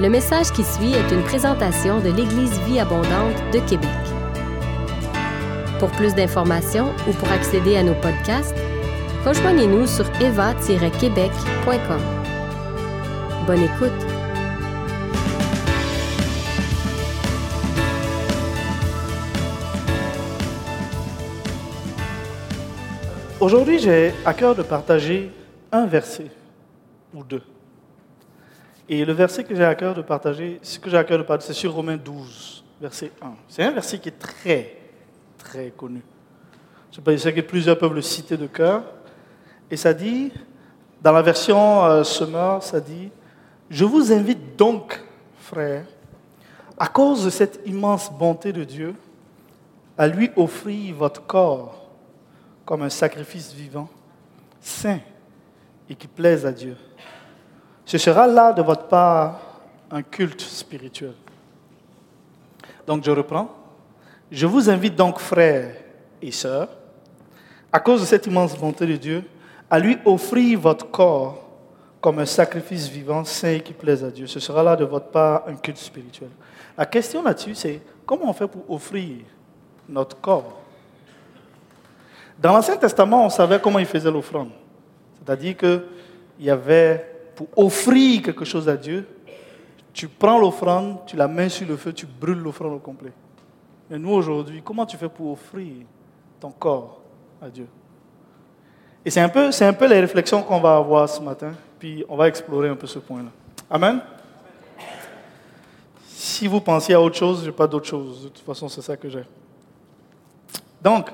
Le message qui suit est une présentation de l'Église Vie Abondante de Québec. Pour plus d'informations ou pour accéder à nos podcasts, rejoignez-nous sur eva-québec.com. Bonne écoute! Aujourd'hui, j'ai à cœur de partager un verset ou deux. Et le verset que j'ai à cœur de partager, ce que j'ai à cœur de partager, c'est sur Romains 12, verset 1. C'est un verset qui est très, très connu. Je sais que plusieurs peuvent le citer de cœur. Et ça dit, dans la version euh, ça dit, je vous invite donc, frères, à cause de cette immense bonté de Dieu, à lui offrir votre corps comme un sacrifice vivant, saint et qui plaise à Dieu. Ce sera là de votre part un culte spirituel. Donc je reprends. Je vous invite donc, frères et sœurs, à cause de cette immense bonté de Dieu, à lui offrir votre corps comme un sacrifice vivant, saint et qui plaise à Dieu. Ce sera là de votre part un culte spirituel. La question là-dessus, c'est comment on fait pour offrir notre corps? Dans l'Ancien Testament, on savait comment ils faisaient l'offrande. C'est-à-dire qu'il y avait, pour offrir quelque chose à Dieu, tu prends l'offrande, tu la mets sur le feu, tu brûles l'offrande au complet. Mais nous, aujourd'hui, comment tu fais pour offrir ton corps à Dieu? Et c'est un, peu, c'est un peu les réflexions qu'on va avoir ce matin, puis on va explorer un peu ce point-là. Amen? Si vous pensiez à autre chose, je n'ai pas d'autre chose. De toute façon, c'est ça que j'ai. Donc,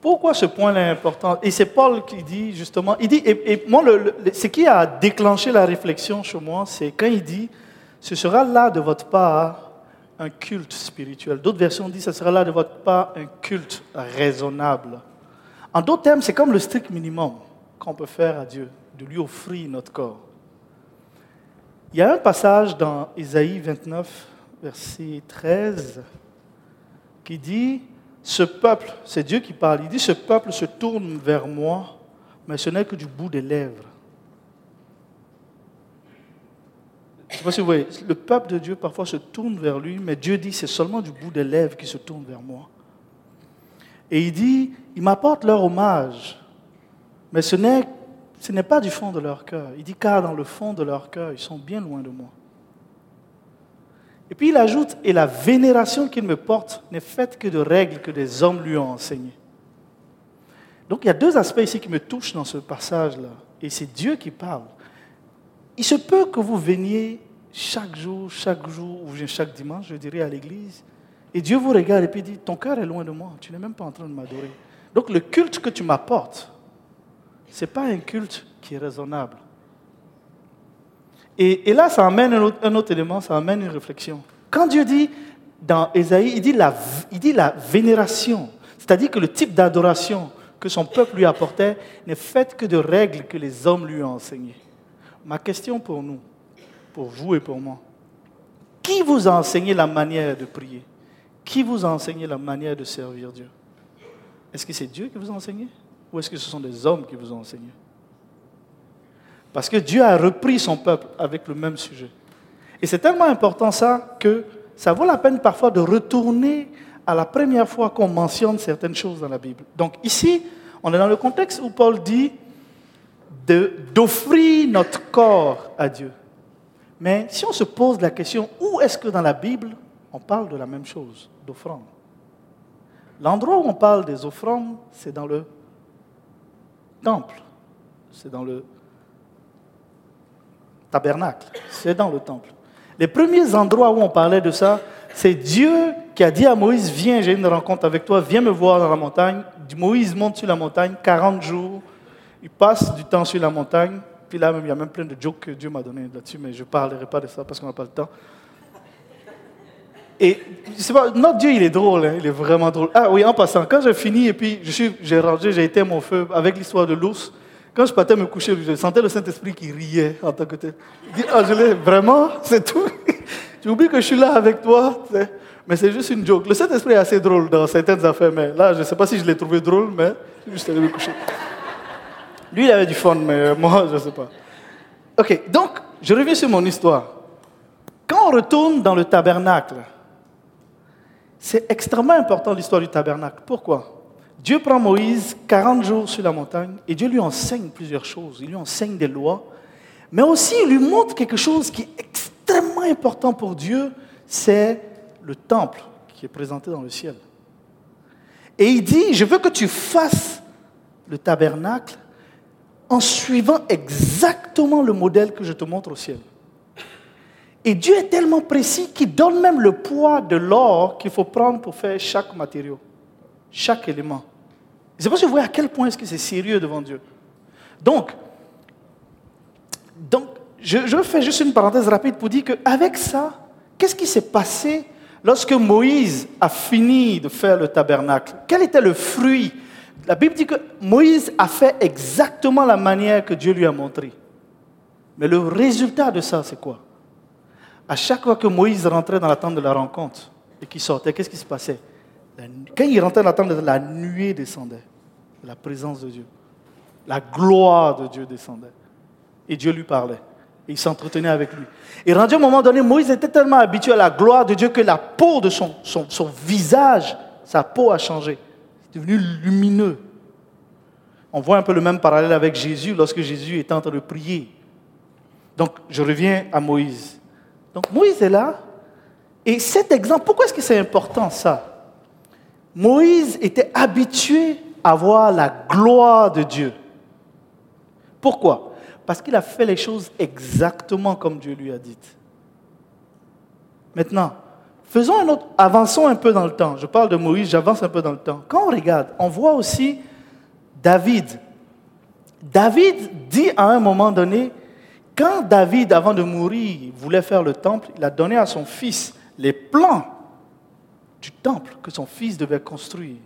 pourquoi ce point-là est important? Et c'est Paul qui dit justement, il dit, et, moi, ce qui a déclenché la réflexion chez moi, c'est quand il dit, ce sera là de votre part un culte spirituel. D'autres versions disent, ce sera là de votre part un culte raisonnable. En d'autres termes, c'est comme le strict minimum qu'on peut faire à Dieu, de lui offrir notre corps. Il y a un passage dans Isaïe 29, verset 13, qui dit, ce peuple, c'est Dieu qui parle, il dit, ce peuple se tourne vers moi, mais ce n'est que du bout des lèvres. Je ne sais pas si vous voyez, le peuple de Dieu parfois se tourne vers lui, mais Dieu dit, c'est seulement du bout des lèvres qui se tourne vers moi. Et il dit, ils m'apportent leur hommage, mais ce n'est, ce n'est pas du fond de leur cœur. Il dit, car dans le fond de leur cœur, ils sont bien loin de moi. Et puis il ajoute, et la vénération qu'il me porte n'est faite que de règles que des hommes lui ont enseignées. Donc il y a deux aspects ici qui me touchent dans ce passage-là. Et c'est Dieu qui parle. Il se peut que vous veniez chaque jour, chaque jour, ou chaque dimanche, je dirais, à l'église, et Dieu vous regarde et puis dit, ton cœur est loin de moi, tu n'es même pas en train de m'adorer. Donc le culte que tu m'apportes, ce n'est pas un culte qui est raisonnable. Et, là, ça amène un autre, élément, ça amène une réflexion. Quand Dieu dit dans Ésaïe, il dit la, vénération, c'est-à-dire que le type d'adoration que son peuple lui apportait n'est fait que de règles que les hommes lui ont enseignées. Ma question pour nous, pour vous et pour moi, qui vous a enseigné la manière de prier? Qui vous a enseigné la manière de servir Dieu? Est-ce que c'est Dieu qui vous a enseigné? Ou est-ce que ce sont des hommes qui vous ont enseigné? Parce que Dieu a repris son peuple avec le même sujet. Et c'est tellement important ça que ça vaut la peine parfois de retourner à la première fois qu'on mentionne certaines choses dans la Bible. Donc ici, on est dans le contexte où Paul dit d'offrir notre corps à Dieu. Mais si on se pose la question, où est-ce que dans la Bible on parle de la même chose, d'offrande? L'endroit où on parle des offrandes, c'est dans le temple, c'est dans le tabernacle, c'est dans le temple. Les premiers endroits où on parlait de ça, c'est Dieu qui a dit à Moïse, viens, j'ai une rencontre avec toi, viens me voir dans la montagne. Moïse monte sur la montagne, 40 jours, il passe du temps sur la montagne, puis là il y a même plein de jokes que Dieu m'a donné là-dessus, mais je ne parlerai pas de ça parce qu'on n'a pas le temps. Et pas, notre Dieu, il est drôle, hein, il est vraiment drôle. Ah oui, en passant, quand j'ai fini et puis j'ai rangé, j'ai éteint mon feu avec l'histoire de l'ours, quand je partais me coucher, je sentais le Saint-Esprit qui riait en tant que tel. Il dit, ah, je l'ai, vraiment, c'est tout. tu oublies que je suis là avec toi. Mais c'est juste une joke. Le Saint-Esprit est assez drôle dans certaines affaires, mais là, je ne sais pas si je l'ai trouvé drôle, mais je suis allé me coucher. Lui, il avait du fun, mais moi, je ne sais pas. Ok, donc, je reviens sur mon histoire. Quand on retourne dans le tabernacle, c'est extrêmement important l'histoire du tabernacle. Pourquoi? Dieu prend Moïse 40 jours sur la montagne et Dieu lui enseigne plusieurs choses. Il lui enseigne des lois, mais aussi il lui montre quelque chose qui est extrêmement important pour Dieu, c'est le temple qui est présenté dans le ciel. Et il dit, je veux que tu fasses le tabernacle en suivant exactement le modèle que je te montre au ciel. Et Dieu est tellement précis qu'il donne même le poids de l'or qu'il faut prendre pour faire chaque matériau, chaque élément. Je ne sais pas vous voyez à quel point est-ce que c'est sérieux devant Dieu. Donc, je fais juste une parenthèse rapide pour dire qu'avec ça, qu'est-ce qui s'est passé lorsque Moïse a fini de faire le tabernacle? Quel était le fruit? La Bible dit que Moïse a fait exactement la manière que Dieu lui a montré. Mais le résultat de ça, c'est quoi? À chaque fois que Moïse rentrait dans la tente de la rencontre et qu'il sortait, qu'est-ce qui se passait? Quand il rentrait dans la tente, la nuée descendait, la présence de Dieu. La gloire de Dieu descendait. Et Dieu lui parlait. Et il s'entretenait avec lui. Et rendu à un moment donné, Moïse était tellement habitué à la gloire de Dieu que la peau de son, son, visage, sa peau a changé. C'est devenu lumineux. On voit un peu le même parallèle avec Jésus lorsque Jésus est en train de prier. Donc, je reviens à Moïse. Donc Moïse est là. Et cet exemple, pourquoi est-ce que c'est important ça? Moïse était habitué à voir la gloire de Dieu. Pourquoi? Parce qu'il a fait les choses exactement comme Dieu lui a dit. Maintenant, faisons un autre, avançons un peu dans le temps. Je parle de Moïse, j'avance un peu dans le temps. Quand on regarde, on voit aussi David. David dit à un moment donné, quand David, avant de mourir, voulait faire le temple, il a donné à son fils les plans du temple que son fils devait construire.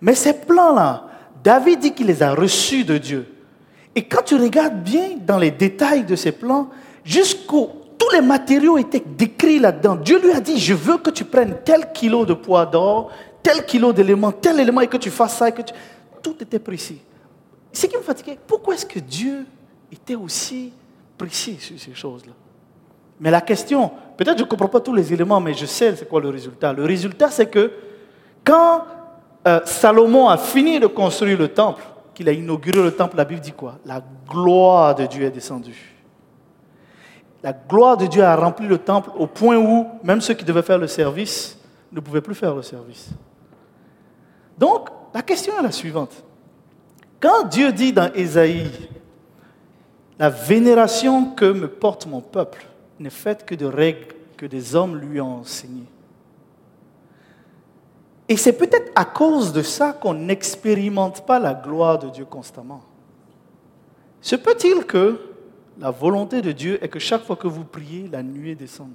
Mais ces plans-là, David dit qu'il les a reçus de Dieu. Et quand tu regardes bien dans les détails de ces plans, jusqu'au tous les matériaux étaient décrits là-dedans. Dieu lui a dit, je veux que tu prennes tel kilo de poids d'or, tel kilo d'éléments, tel élément, et que tu fasses ça. Et que Tout était précis. Ce qui me fatiguait, pourquoi est-ce que Dieu était aussi précis sur ces choses-là? Mais la question, peut-être je ne comprends pas tous les éléments, mais je sais c'est quoi le résultat. Le résultat, c'est que quand euh, Salomon a fini de construire le temple, qu'il a inauguré le temple, la Bible dit quoi? La gloire de Dieu est descendue. La gloire de Dieu a rempli le temple au point où même ceux qui devaient faire le service ne pouvaient plus faire le service. Donc, la question est la suivante. Quand Dieu dit dans Ésaïe, la vénération que me porte mon peuple n'est faite que de règles que des hommes lui ont enseignées. Et c'est peut-être à cause de ça qu'on n'expérimente pas la gloire de Dieu constamment. Se peut-il que la volonté de Dieu est que chaque fois que vous priez, la nuée descende?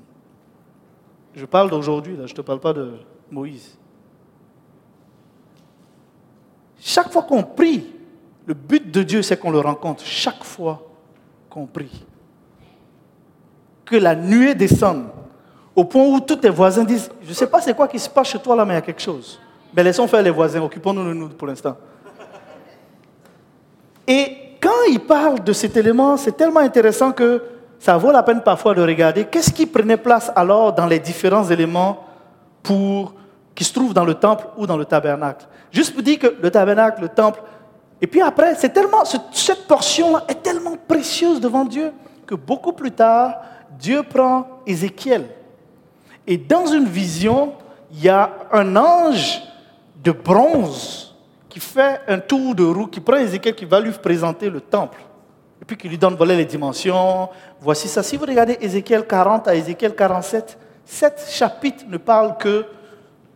Je parle d'aujourd'hui, là, je ne te parle pas de Moïse. Chaque fois qu'on prie, le but de Dieu, c'est qu'on le rencontre chaque fois compris. Que la nuée descende au point où tous tes voisins disent, je ne sais pas c'est quoi qui se passe chez toi là, mais il y a quelque chose. Mais laissons faire les voisins, occupons-nous de nous pour l'instant. Et quand il parle de cet élément, c'est tellement intéressant que ça vaut la peine parfois de regarder qu'est-ce qui prenait place alors dans les différents éléments pour, qui se trouvent dans le temple ou dans le tabernacle. Juste pour dire que le tabernacle, le temple, et puis après, c'est tellement, cette portion-là est tellement précieuse devant Dieu que beaucoup plus tard, Dieu prend Ézéchiel. Et dans une vision, il y a un ange de bronze qui fait un tour de roue, qui prend Ézéchiel, qui va lui présenter le temple. Et puis qui lui donne voilà les dimensions. Voici ça. Si vous regardez Ézéchiel 40 à Ézéchiel 47, sept chapitres ne parlent que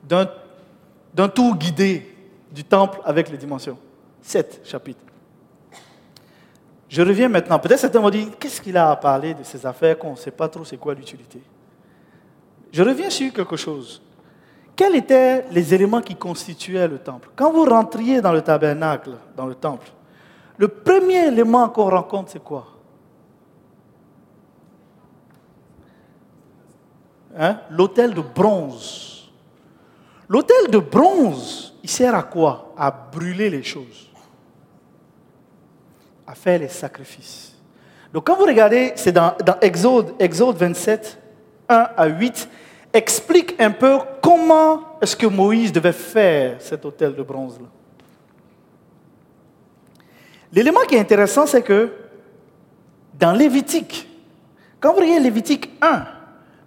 d'un tour guidé du temple avec les dimensions. 7 chapitres. Je reviens maintenant. Peut-être certains vont dire, qu'est-ce qu'il a à parler de ces affaires qu'on ne sait pas trop c'est quoi l'utilité? Je reviens sur quelque chose. Quels étaient les éléments qui constituaient le temple? Quand vous rentriez dans le tabernacle, dans le temple, le premier élément qu'on rencontre, c'est quoi? Hein? L'autel de bronze. L'autel de bronze, il sert à quoi? À brûler les choses à faire les sacrifices. Donc quand vous regardez, c'est dans, Exode, Exode 27, 1 à 8, explique un peu comment est-ce que Moïse devait faire cet hôtel de bronze-là. L'élément qui est intéressant, c'est que dans Lévitique, quand vous regardez Lévitique 1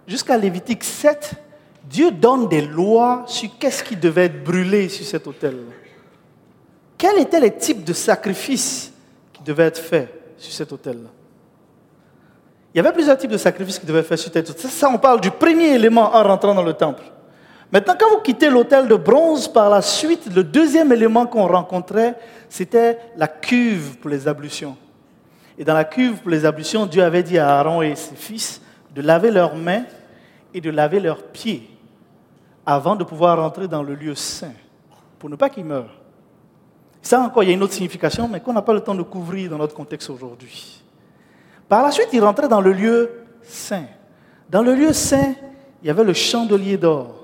jusqu'à Lévitique 7, Dieu donne des lois sur qu'est-ce qui devait être brûlé sur cet hôtel. Quels étaient les types de sacrifices qui devaient être faits sur cet hôtel-là Il y avait plusieurs types de sacrifices qui devaient être faits sur cet hôtel. Ça, on parle du premier élément en rentrant dans le temple. Maintenant, quand vous quittez l'hôtel de bronze, par la suite, le deuxième élément qu'on rencontrait, c'était la cuve pour les ablutions. Et dans la cuve pour les ablutions, Dieu avait dit à Aaron et ses fils de laver leurs mains et de laver leurs pieds avant de pouvoir rentrer dans le lieu saint, pour ne pas qu'ils meurent. Ça encore, il y a une autre signification, mais qu'on n'a pas le temps de couvrir dans notre contexte aujourd'hui. Par la suite, ils rentraient dans le lieu saint. Dans le lieu saint, il y avait le chandelier d'or.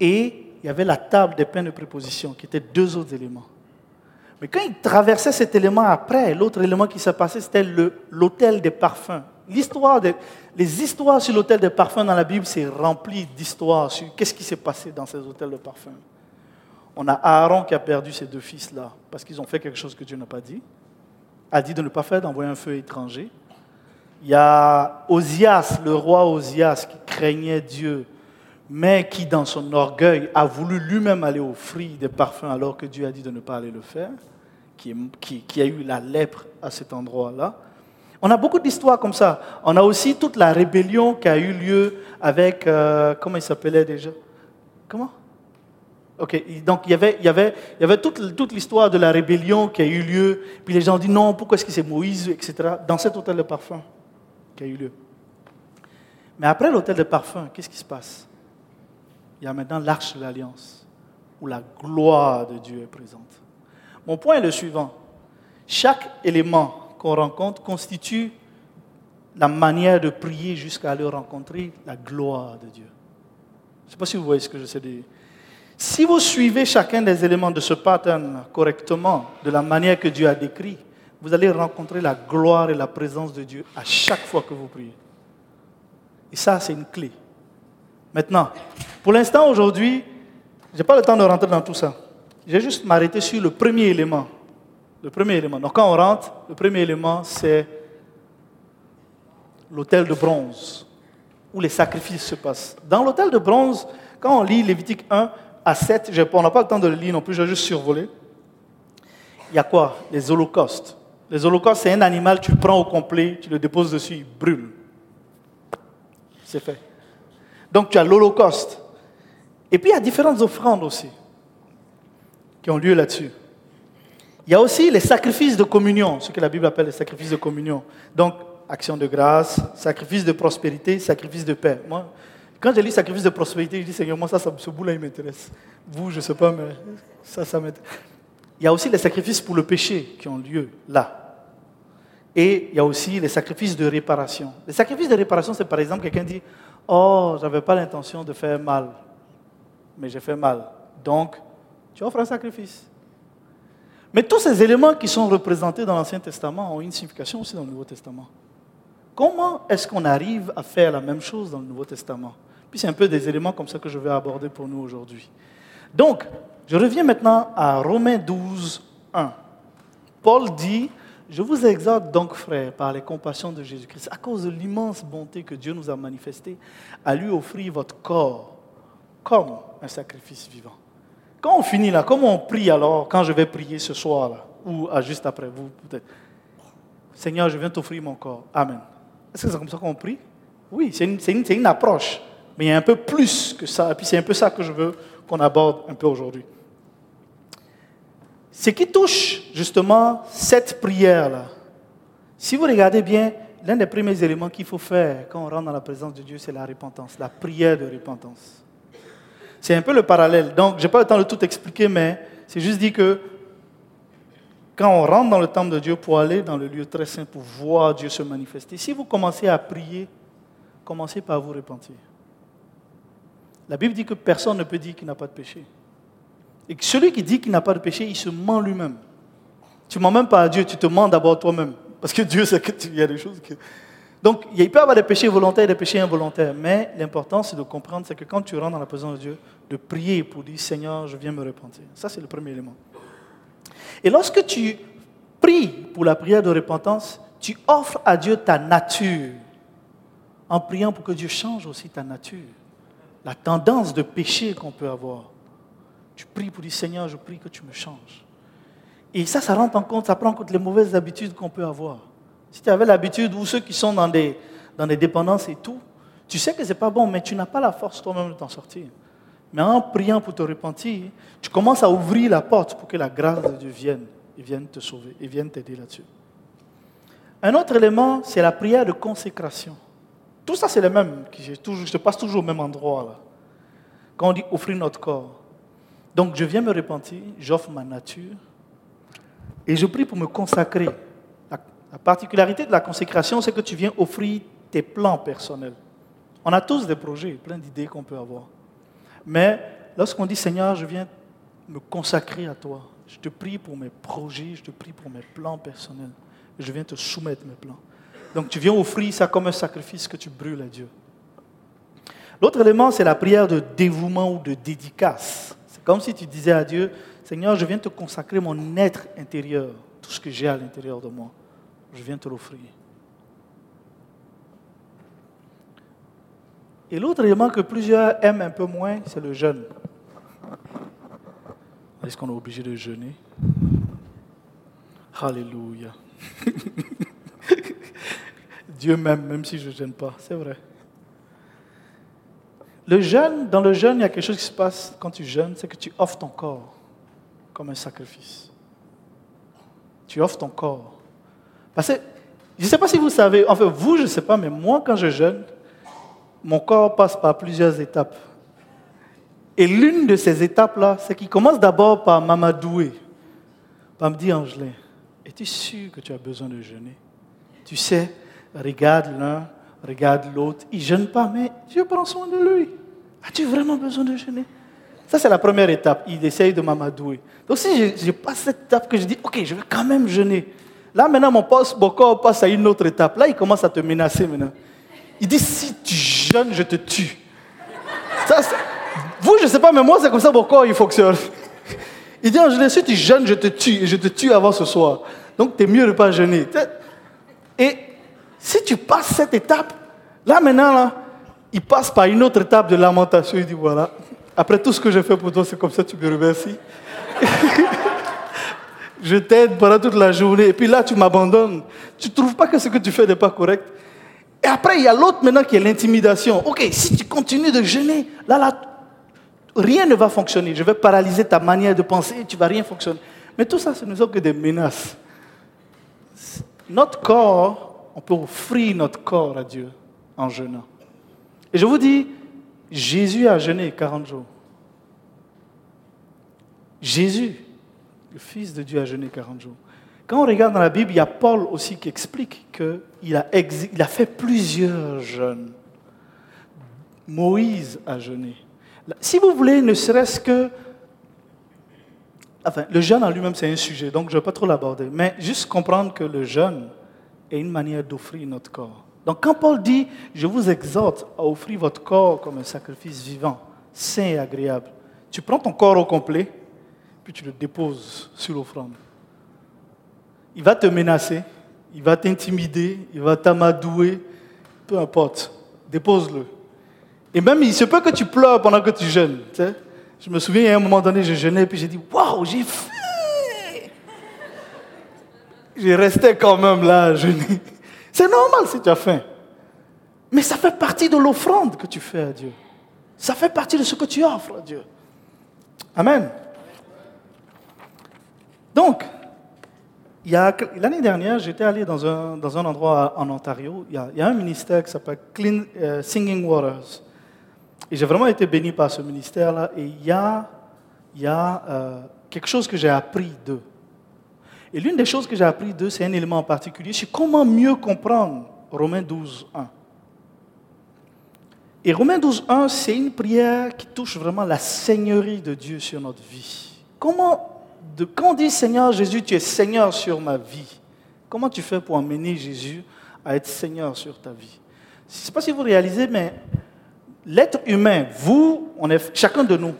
Et il y avait la table des pains de préposition, qui étaient deux autres éléments. Mais quand ils traversaient cet élément après, l'autre élément qui s'est passé, c'était l'autel des parfums. L'histoire les histoires sur l'autel des parfums dans la Bible, c'est rempli d'histoires sur qu'est-ce qui s'est passé dans ces hôtels de parfums. On a Aaron qui a perdu ses deux fils-là parce qu'ils ont fait quelque chose que Dieu n'a pas dit. A dit de ne pas faire, d'envoyer un feu étranger. Il y a Osias, le roi Osias, qui craignait Dieu mais qui, dans son orgueil, a voulu lui-même aller offrir des parfums alors que Dieu a dit de ne pas aller le faire, qui, a eu la lèpre à cet endroit-là. On a beaucoup d'histoires comme ça. On a aussi toute la rébellion qui a eu lieu avec, euh, comment il s'appelait déjà? Comment? Ok, donc il y avait, toute, l'histoire de la rébellion qui a eu lieu. Puis les gens dit non, pourquoi est-ce que c'est Moïse, etc. Dans cet hôtel de parfum qui a eu lieu. Mais après l'hôtel de parfum, qu'est-ce qui se passe? Il y a maintenant l'arche de l'alliance, où la gloire de Dieu est présente. Mon point est le suivant. Chaque élément qu'on rencontre constitue la manière de prier jusqu'à aller rencontrer la gloire de Dieu. Je ne sais pas si vous voyez ce que je sais dire. Si vous suivez chacun des éléments de ce pattern correctement, de la manière que Dieu a décrit, vous allez rencontrer la gloire et la présence de Dieu à chaque fois que vous priez. Et ça, c'est une clé. Maintenant, pour l'instant, aujourd'hui, je n'ai pas le temps de rentrer dans tout ça. Je vais juste m'arrêter sur le premier élément. Le premier élément. Donc, quand on rentre, le premier élément, c'est l'autel de bronze, où les sacrifices se passent. Dans l'autel de bronze, quand on lit Lévitique 1 à 7, on n'a pas le temps de le lire non plus, je vais juste survoler. Il y a quoi? Les holocaustes. Les holocaustes, c'est un animal, tu prends au complet, tu le déposes dessus, il brûle. C'est fait. Donc tu as l'Holocauste. Et puis il y a différentes offrandes aussi qui ont lieu là-dessus. Il y a aussi les sacrifices de communion, ce que la Bible appelle les sacrifices de communion. Donc, action de grâce, sacrifice de prospérité, sacrifice de paix. Moi, quand j'ai lu sacrifice de prospérité, je dis Seigneur, moi, ça, ce bout-là, il m'intéresse. Vous, je ne sais pas, mais ça, ça m'intéresse. Il y a aussi les sacrifices pour le péché qui ont lieu là. Et il y a aussi les sacrifices de réparation. Les sacrifices de réparation, c'est par exemple quelqu'un dit Oh, je n'avais pas l'intention de faire mal, mais j'ai fait mal. Donc, tu offres un sacrifice. Mais tous ces éléments qui sont représentés dans l'Ancien Testament ont une signification aussi dans le Nouveau Testament. Comment est-ce qu'on arrive à faire la même chose dans le Nouveau Testament? Puis c'est un peu des éléments comme ça que je vais aborder pour nous aujourd'hui. Donc, je reviens maintenant à Romains 12, 1. Paul dit je vous exhorte donc, frères, par les compassions de Jésus-Christ, à cause de l'immense bonté que Dieu nous a manifestée, à lui offrir votre corps comme un sacrifice vivant. Quand on finit là, comment on prie alors, quand je vais prier ce soir là, ou juste après vous peut-être? Seigneur, je viens t'offrir mon corps. Amen. Est-ce que c'est comme ça qu'on prie? Oui, c'est une, approche, mais il y a un peu plus que ça. Et puis c'est un peu ça que je veux qu'on aborde un peu aujourd'hui. Ce qui touche justement cette prière-là, si vous regardez bien, l'un des premiers éléments qu'il faut faire quand on rentre dans la présence de Dieu, c'est la repentance, la prière de repentance. C'est un peu le parallèle. Donc, je n'ai pas le temps de tout expliquer, mais c'est juste dit que quand on rentre dans le temple de Dieu pour aller dans le lieu très saint, pour voir Dieu se manifester, si vous commencez à prier, commencez par vous repentir. La Bible dit que personne ne peut dire qu'il n'a pas de péché. Et celui qui dit qu'il n'a pas de péché, il se ment lui-même. Tu ne mens même pas à Dieu, tu te mens d'abord toi-même. Parce que Dieu sait qu'il y a des choses que... Donc, il peut y avoir des péchés volontaires et des péchés involontaires. Mais l'important, c'est de comprendre, c'est que quand tu rentres dans la présence de Dieu, de prier pour dire, Seigneur, je viens me repentir. Ça, c'est le premier élément. Et lorsque tu pries pour la prière de repentance, tu offres à Dieu ta nature en priant pour que Dieu change aussi ta nature, la tendance de péché qu'on peut avoir. Tu pries pour dire Seigneur, je prie que tu me changes. Et ça, ça rentre en compte, ça prend en compte les mauvaises habitudes qu'on peut avoir. Si tu avais l'habitude, ou ceux qui sont dans des, dans des dépendances et tout, tu sais que ce n'est pas bon, mais tu n'as pas la force toi-même de t'en sortir. Mais en priant pour te repentir, tu commences à ouvrir la porte pour que la grâce de Dieu vienne et vienne te sauver et vienne t'aider là-dessus. Un autre élément, c'est la prière de consécration. Tout ça, c'est le même. Je, je passe toujours au même endroit. Là. Quand on dit offrir notre corps. Donc, je viens me repentir, j'offre ma nature et je prie pour me consacrer. La, particularité de la consécration, c'est que tu viens offrir tes plans personnels. On a tous des projets, plein d'idées qu'on peut avoir. Mais lorsqu'on dit Seigneur, je viens me consacrer à toi, je te prie pour mes projets, je te prie pour mes plans personnels, je viens te soumettre mes plans. Donc tu viens offrir ça comme un sacrifice que tu brûles à Dieu. L'autre élément, c'est la prière de dévouement ou de dédicace. C'est comme si tu disais à Dieu, Seigneur, je viens te consacrer mon être intérieur, tout ce que j'ai à l'intérieur de moi. Je viens te l'offrir. Et l'autre élément que plusieurs aiment un peu moins, c'est le jeûne. Est-ce qu'on est obligé de jeûner? Alléluia. Dieu m'aime, même si je ne jeûne pas, c'est vrai. Le jeûne, dans le jeûne, il y a quelque chose qui se passe quand tu jeûnes, c'est que tu offres ton corps comme un sacrifice. Tu offres ton corps. Je ne sais pas si vous savez, enfin vous, je ne sais pas, mais moi, quand je jeûne, mon corps passe par plusieurs étapes. Et l'une de ces étapes-là, c'est qu'il commence d'abord par m'amadouer, par me dire, Angelin, es-tu sûr que tu as besoin de jeûner? Tu sais, regarde l'un, regarde l'autre, il ne jeûne pas, mais Dieu prend soin de lui. As-tu vraiment besoin de jeûner? Ça, c'est la première étape. Il essaye de m'amadouer. Donc, si je, passe cette étape que je dis, OK, je vais quand même jeûner. Là, maintenant, mon, poste, mon corps passe à une autre étape. Là, il commence à te menacer maintenant. Il dit, si tu jeûnes, je te tue. vous, je ne sais pas, mais moi, c'est comme ça mon corps, il fonctionne. Il dit, si tu jeûnes, je te tue, et je te tue avant ce soir. Donc, tu es mieux de ne pas jeûner. Et si tu passes cette étape, là, maintenant, il passe par une autre étape de lamentation. Il dit, voilà, après tout ce que j'ai fait pour toi, c'est comme ça tu me remercies. je t'aide pendant toute la journée, et puis là, tu m'abandonnes. Tu ne trouves pas que ce que tu fais n'est pas correct et après, il y a l'autre maintenant qui est l'intimidation. Ok, si tu continues de jeûner, là, là, rien ne va fonctionner. Je vais paralyser ta manière de penser, tu ne vas rien fonctionner. Mais tout ça, ce ne sont que des menaces. Notre corps, on peut offrir notre corps à Dieu en jeûnant. Et je vous dis, Jésus a jeûné 40 jours. Jésus, le Fils de Dieu, a jeûné 40 jours. Quand on regarde dans la Bible, il y a Paul aussi qui explique qu'il a, il a fait plusieurs jeûnes. Moïse a jeûné. Si vous voulez, ne serait-ce que... Le jeûne en lui-même, c'est un sujet, donc je ne vais pas trop l'aborder. Mais juste comprendre que le jeûne est une manière d'offrir notre corps. Donc quand Paul dit, je vous exhorte à offrir votre corps comme un sacrifice vivant, sain et agréable, tu prends ton corps au complet, puis tu le déposes sur l'offrande il va te menacer, il va t'intimider, il va t'amadouer, peu importe, dépose-le. Et même, il se peut que tu pleures pendant que tu jeûnes. Je me souviens, à un moment donné, je jeûnais, puis j'ai dit, waouh, j'ai fait J'ai resté quand même là à jeûner. C'est normal si tu as faim. Mais ça fait partie de l'offrande que tu fais à Dieu. Ça fait partie de ce que tu offres à Dieu. Amen. Donc, L'année dernière, j'étais allé dans un, endroit en Ontario. Il y, a, un ministère qui s'appelle Clean euh, Singing Waters. Et j'ai vraiment été béni par ce ministère-là. Et il y a, euh, quelque chose que j'ai appris d'eux. Et l'une des choses que j'ai appris d'eux, c'est un élément en particulier. C'est comment mieux comprendre Romains 12, 1. Et Romains 12, 1, c'est une prière qui touche vraiment la seigneurie de Dieu sur notre vie. Comment quand on dit Seigneur Jésus, tu es Seigneur sur ma vie, Comment tu fais pour emmener Jésus à être Seigneur sur ta vie? Je ne sais pas si vous réalisez, mais l'être humain, vous, chacun de nous,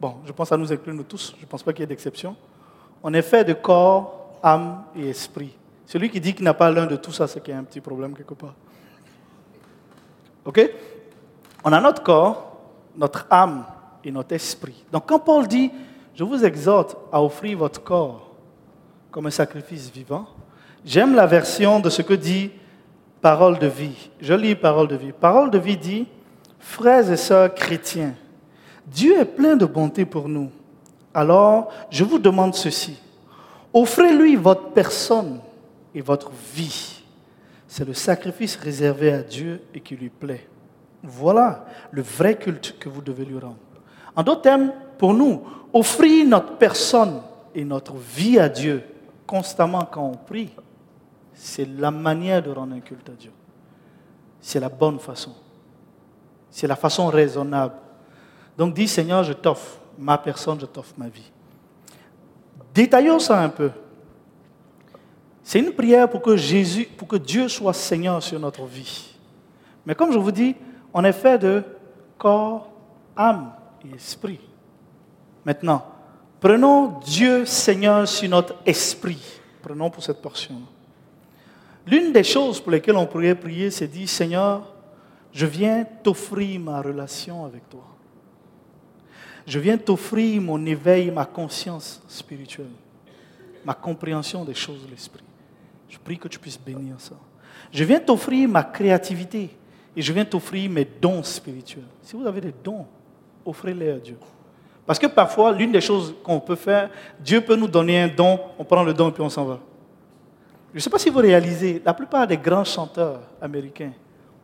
bon, je pense à nous inclure nous tous, je ne pense pas qu'il y ait d'exception, on est fait de corps, âme et esprit. Celui qui dit qu'il n'a pas l'un de tout ça, c'est qu'il y a un petit problème quelque part. OK? On a notre corps, notre âme et notre esprit. Donc quand Paul dit, je vous exhorte à offrir votre corps comme un sacrifice vivant, j'aime la version de ce que dit parole de vie. Je lis parole de vie. Parole de vie dit, frères et sœurs chrétiens, Dieu est plein de bonté pour nous. Alors, je vous demande ceci. Offrez-lui votre personne et votre vie. C'est le sacrifice réservé à Dieu et qui lui plaît. Voilà le vrai culte que vous devez lui rendre. En d'autres termes, pour nous, offrir notre personne et notre vie à Dieu constamment quand on prie, c'est la manière de rendre un culte à Dieu. C'est la bonne façon. C'est la façon raisonnable. Donc dis Seigneur, je t'offre ma personne, je t'offre ma vie. Détaillons ça un peu. C'est une prière pour que Jésus, pour que Dieu soit Seigneur sur notre vie. Mais comme je vous dis, on est fait de corps, âme et esprit. Maintenant, prenons Dieu Seigneur sur notre esprit. Prenons pour cette portion. L'une des choses pour lesquelles on pourrait prier, c'est dire, Seigneur, je viens t'offrir ma relation avec toi. Je viens t'offrir mon éveil, ma conscience spirituelle, ma compréhension des choses de l'esprit. Je prie que tu puisses bénir ça. Je viens t'offrir ma créativité et je viens t'offrir mes dons spirituels. Si vous avez des dons, offrez-les à Dieu. Parce que parfois, l'une des choses qu'on peut faire, Dieu peut nous donner un don, on prend le don et puis on s'en va. Je ne sais pas si vous réalisez, la plupart des grands chanteurs américains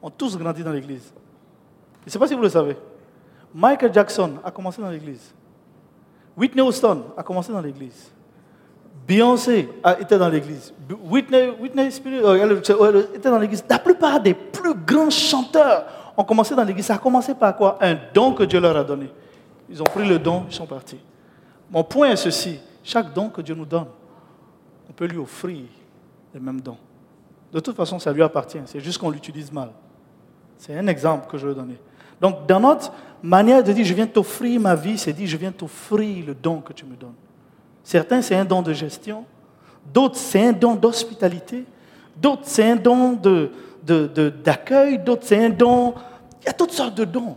ont tous grandi dans l'église. Je ne sais pas si vous le savez. Michael Jackson a commencé dans l'église. Whitney Houston a commencé dans l'église. Beyoncé était dans l'église. Whitney, Whitney euh, était dans l'église. La plupart des plus grands chanteurs ont commencé dans l'église. Ça a commencé par quoi? Un don que Dieu leur a donné. Ils ont pris le don, ils sont partis. Mon point est ceci. Chaque don que Dieu nous donne, on peut lui offrir le même don. De toute façon, ça lui appartient. C'est juste qu'on l'utilise mal. C'est un exemple que je veux donner. Donc, dans notre manière de dire, je viens t'offrir ma vie, c'est dire, je viens t'offrir le don que tu me donnes. Certains, c'est un don de gestion. D'autres, c'est un don d'hospitalité. D'autres, c'est un don d'accueil. De, D'autres, c'est un don... Il y a toutes sortes de dons.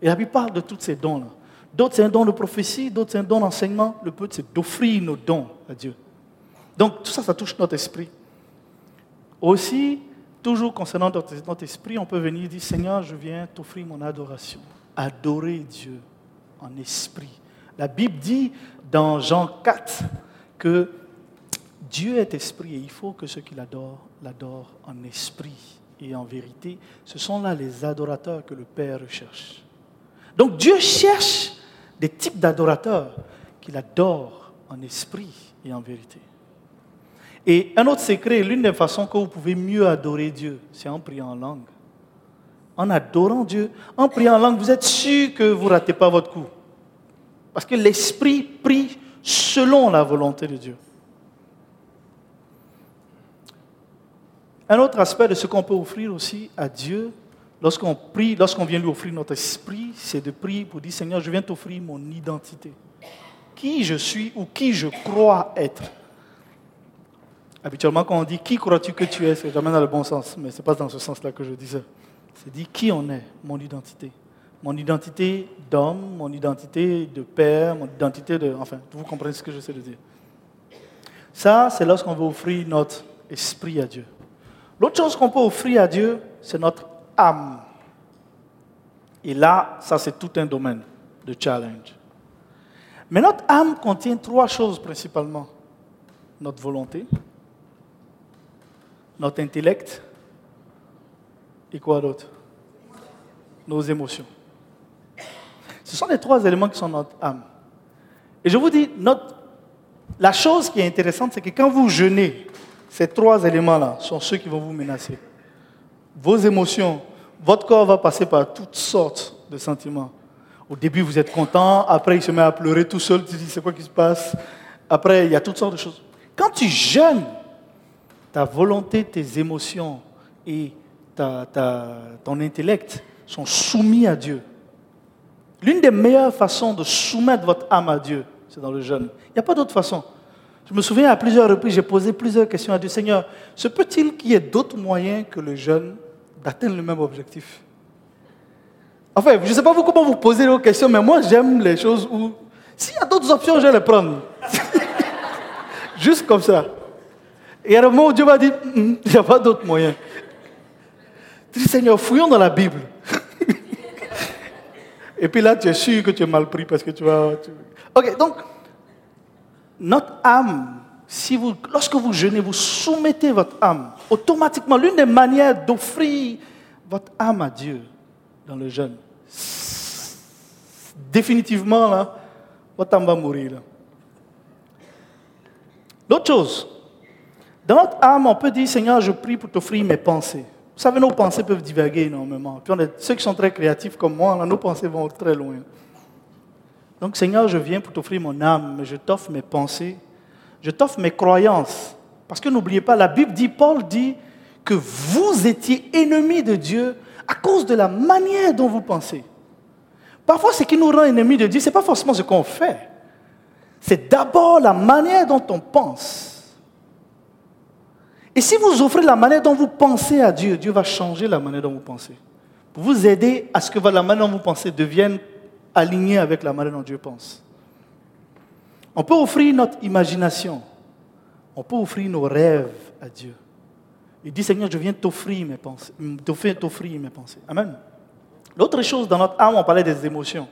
Et la Bible parle de tous ces dons-là. D'autres, c'est un don de prophétie. D'autres, c'est un don d'enseignement. Le but, c'est d'offrir nos dons à Dieu. Donc, tout ça, ça touche notre esprit. Aussi, toujours concernant notre, esprit, on peut venir dire, Seigneur, je viens t'offrir mon adoration. Adorer Dieu en esprit. La Bible dit dans Jean 4 que Dieu est esprit et il faut que ceux qui l'adorent l'adorent en esprit et en vérité. Ce sont là les adorateurs que le Père recherche. Donc Dieu cherche des types d'adorateurs qu'il adore en esprit et en vérité. Et un autre secret, l'une des façons que vous pouvez mieux adorer Dieu, c'est en priant en langue. En adorant Dieu, en priant en langue, vous êtes sûr que vous ne ratez pas votre coup. Parce que l'Esprit prie selon la volonté de Dieu. Un autre aspect de ce qu'on peut offrir aussi à Dieu, lorsqu'on prie, lorsqu'on vient lui offrir notre esprit, c'est de prier pour dire Seigneur, je viens t'offrir mon identité. Qui je suis ou qui je crois être. Habituellement, quand on dit qui crois-tu que tu es, c'est jamais dans le bon sens, mais ce n'est pas dans ce sens-là que je disais. C'est dit qui on est, mon identité. Mon identité d'homme, mon identité de père, mon identité de. Enfin, vous comprenez ce que j'essaie de dire. Ça, c'est lorsqu'on veut offrir notre esprit à Dieu. L'autre chose qu'on peut offrir à Dieu, c'est notre âme. Et là, ça, c'est tout un domaine de challenge. Mais notre âme contient trois choses principalement notre volonté, notre intellect et quoi d'autre? Nos émotions. Ce sont les trois éléments qui sont notre âme. Et je vous dis, notre, la chose qui est intéressante, c'est que quand vous jeûnez, ces trois éléments-là sont ceux qui vont vous menacer. Vos émotions, votre corps va passer par toutes sortes de sentiments. Au début, vous êtes content, après, il se met à pleurer tout seul, tu dis, c'est quoi qui se passe? Après, il y a toutes sortes de choses. Quand tu jeûnes, ta volonté, tes émotions et ton intellect sont soumis à Dieu. L'une des meilleures façons de soumettre votre âme à Dieu, c'est dans le jeûne. Il n'y a pas d'autre façon. Je me souviens à plusieurs reprises, j'ai posé plusieurs questions à Dieu. Seigneur, se peut-il qu'il y ait d'autres moyens que le jeûne d'atteindre le même objectif? Enfin, je ne sais pas vous comment vous posez vos questions, mais moi j'aime les choses où, s'il y a d'autres options, je vais les prendre. Juste comme ça. Et où Dieu m'a dit, hum, il n'y a pas d'autre moyen. Je dis, Seigneur, fouillons dans la Bible. Et puis là, tu es sûr que tu es mal pris parce que tu vas. Ok, donc, notre âme, si vous, lorsque vous jeûnez, vous soumettez votre âme. Automatiquement, l'une des manières d'offrir votre âme à Dieu dans le jeûne, définitivement, là, votre âme va mourir. L'autre chose, dans notre âme, on peut dire Seigneur, je prie pour t'offrir mes pensées. Vous savez, nos pensées peuvent divaguer énormément. Puis on est, ceux qui sont très créatifs comme moi, nos pensées vont très loin. Donc, Seigneur, je viens pour t'offrir mon âme, mais je t'offre mes pensées, je t'offre mes croyances. Parce que n'oubliez pas, la Bible dit, Paul dit que vous étiez ennemis de Dieu à cause de la manière dont vous pensez. Parfois, ce qui nous rend ennemis de Dieu, ce n'est pas forcément ce qu'on fait. C'est d'abord la manière dont on pense. Et si vous offrez la manière dont vous pensez à Dieu, Dieu va changer la manière dont vous pensez. Pour vous aider à ce que la manière dont vous pensez devienne alignée avec la manière dont Dieu pense. On peut offrir notre imagination. On peut offrir nos rêves à Dieu. Il dit, Seigneur, je viens t'offrir mes pensées. T'offrir mes pensées. Amen. L'autre chose dans notre âme, on parlait des émotions.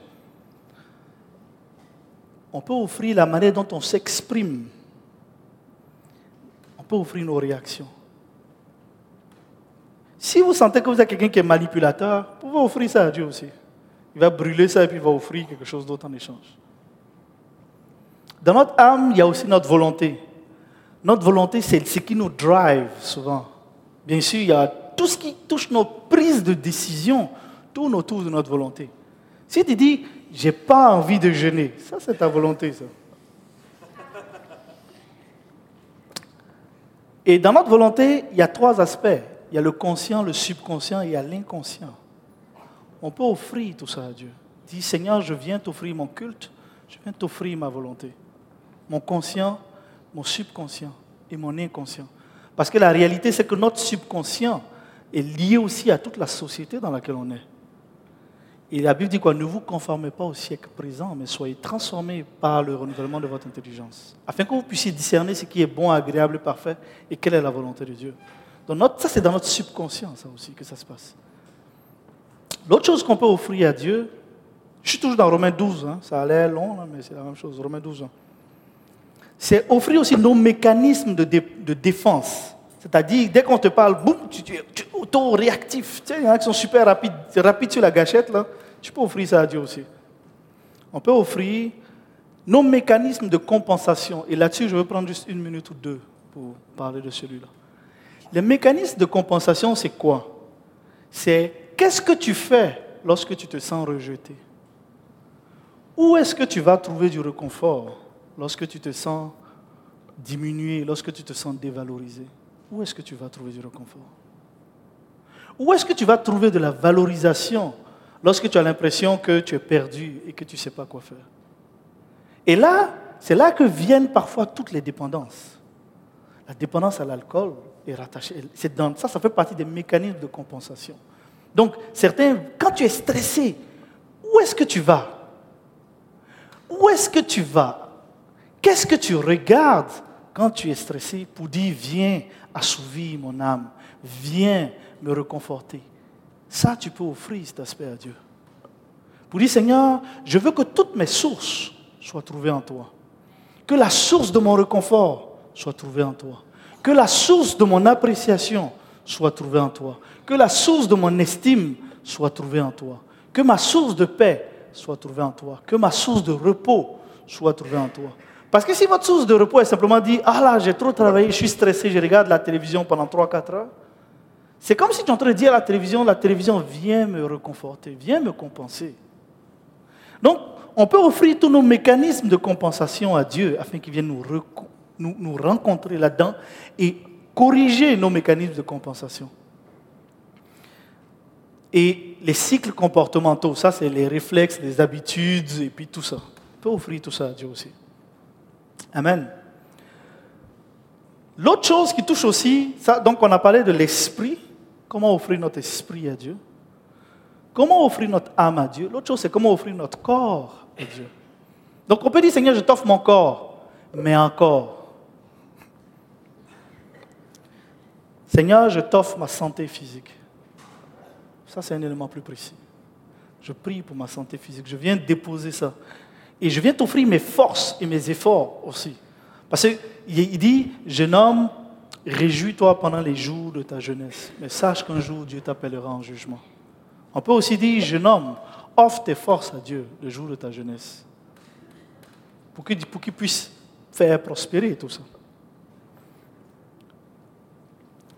On peut offrir la manière dont on s'exprime offrir nos réactions. Si vous sentez que vous êtes quelqu'un qui est manipulateur, vous pouvez offrir ça à Dieu aussi. Il va brûler ça et puis il va offrir quelque chose d'autre en échange. Dans notre âme, il y a aussi notre volonté. Notre volonté, c'est ce qui nous drive souvent. Bien sûr, il y a tout ce qui touche nos prises de décision tourne autour de notre volonté. Si tu dis, j'ai pas envie de jeûner, ça c'est ta volonté, ça. Et dans notre volonté, il y a trois aspects. Il y a le conscient, le subconscient et il y a l'inconscient. On peut offrir tout ça à Dieu. Dis, Seigneur, je viens t'offrir mon culte, je viens t'offrir ma volonté. Mon conscient, mon subconscient et mon inconscient. Parce que la réalité, c'est que notre subconscient est lié aussi à toute la société dans laquelle on est. Et la Bible dit quoi? Ne vous conformez pas au siècle présent, mais soyez transformés par le renouvellement de votre intelligence, afin que vous puissiez discerner ce qui est bon, agréable parfait, et quelle est la volonté de Dieu. Donc ça, c'est dans notre subconscient, aussi, que ça se passe. L'autre chose qu'on peut offrir à Dieu, je suis toujours dans Romains 12, hein, ça a l'air long, mais c'est la même chose, Romains 12. Hein. C'est offrir aussi nos mécanismes de, défense. C'est-à-dire, dès qu'on te parle, boum, tu, tu es auto-réactif. Tu sais, il y en a qui sont super rapides, rapides sur la gâchette, là. Tu peux offrir ça à Dieu aussi. On peut offrir nos mécanismes de compensation. Et là-dessus, je vais prendre juste une minute ou deux pour parler de celui-là. Les mécanismes de compensation, c'est quoi? C'est qu'est-ce que tu fais lorsque tu te sens rejeté? Où est-ce que tu vas trouver du réconfort lorsque tu te sens diminué, lorsque tu te sens dévalorisé? Où est-ce que tu vas trouver du réconfort? Où est-ce que tu vas trouver de la valorisation lorsque tu as l'impression que tu es perdu et que tu ne sais pas quoi faire. Et là, c'est là que viennent parfois toutes les dépendances. La dépendance à l'alcool est rattachée. Dans, ça, ça fait partie des mécanismes de compensation. Donc, certains, quand tu es stressé, où est-ce que tu vas? Où est-ce que tu vas? Qu'est-ce que tu regardes quand tu es stressé pour dire, viens assouvir mon âme, viens me reconforter ça, tu peux offrir cet aspect à Dieu. Pour dire, Seigneur, je veux que toutes mes sources soient trouvées en toi. Que la source de mon réconfort soit trouvée en toi. Que la source de mon appréciation soit trouvée en toi. Que la source de mon estime soit trouvée en toi. Que ma source de paix soit trouvée en toi. Que ma source de repos soit trouvée en toi. Parce que si votre source de repos est simplement dit, ah là, j'ai trop travaillé, je suis stressé, je regarde la télévision pendant 3-4 heures, c'est comme si tu es en train de dire à la télévision, la télévision vient me réconforter, vient me compenser. Donc, on peut offrir tous nos mécanismes de compensation à Dieu afin qu'il vienne nous, rencontrer là-dedans et corriger nos mécanismes de compensation. Et les cycles comportementaux, ça c'est les réflexes, les habitudes et puis tout ça. On peut offrir tout ça à Dieu aussi. Amen. L'autre chose qui touche aussi, donc on a parlé de l'esprit, comment offrir notre esprit à Dieu? Comment offrir notre âme à Dieu? L'autre chose, c'est comment offrir notre corps à Dieu. Donc on peut dire, Seigneur, je t'offre mon corps, mais encore. Seigneur, je t'offre ma santé physique. Ça, c'est un élément plus précis. Je prie pour ma santé physique. Je viens déposer ça. Et je viens t'offrir mes forces et mes efforts aussi. Parce qu'il dit, jeune homme, réjouis-toi pendant les jours de ta jeunesse. Mais sache qu'un jour, Dieu t'appellera en jugement. On peut aussi dire, jeune homme, offre tes forces à Dieu le jour de ta jeunesse. Pour qu'il puisse faire prospérer tout ça.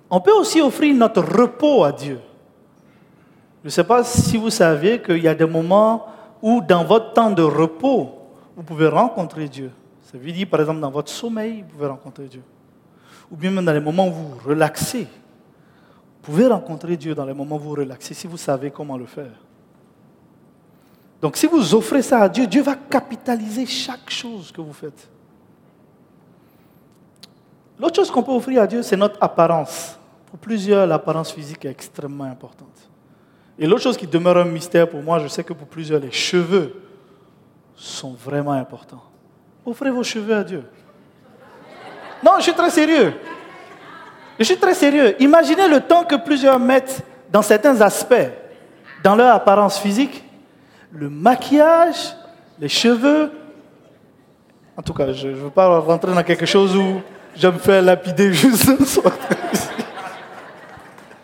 On peut aussi offrir notre repos à Dieu. Je ne sais pas si vous savez qu'il y a des moments où dans votre temps de repos, vous pouvez rencontrer Dieu. Ça veut dire, par exemple, dans votre sommeil, vous pouvez rencontrer Dieu. Ou bien même dans les moments où vous relaxez. Vous pouvez rencontrer Dieu dans les moments où vous relaxez si vous savez comment le faire. Donc si vous offrez ça à Dieu, Dieu va capitaliser chaque chose que vous faites. L'autre chose qu'on peut offrir à Dieu, c'est notre apparence. Pour plusieurs, l'apparence physique est extrêmement importante. Et l'autre chose qui demeure un mystère pour moi, je sais que pour plusieurs, les cheveux sont vraiment importants. Offrez vos cheveux à Dieu. Non, je suis très sérieux. Je suis très sérieux. Imaginez le temps que plusieurs mettent dans certains aspects, dans leur apparence physique, le maquillage, les cheveux. En tout cas, je ne veux pas rentrer dans quelque chose où je me fais lapider juste soir.